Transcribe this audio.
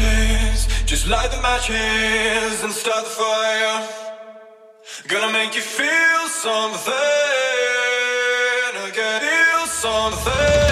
matches, just light the matches and start the fire. Gonna make you feel something again, feel something.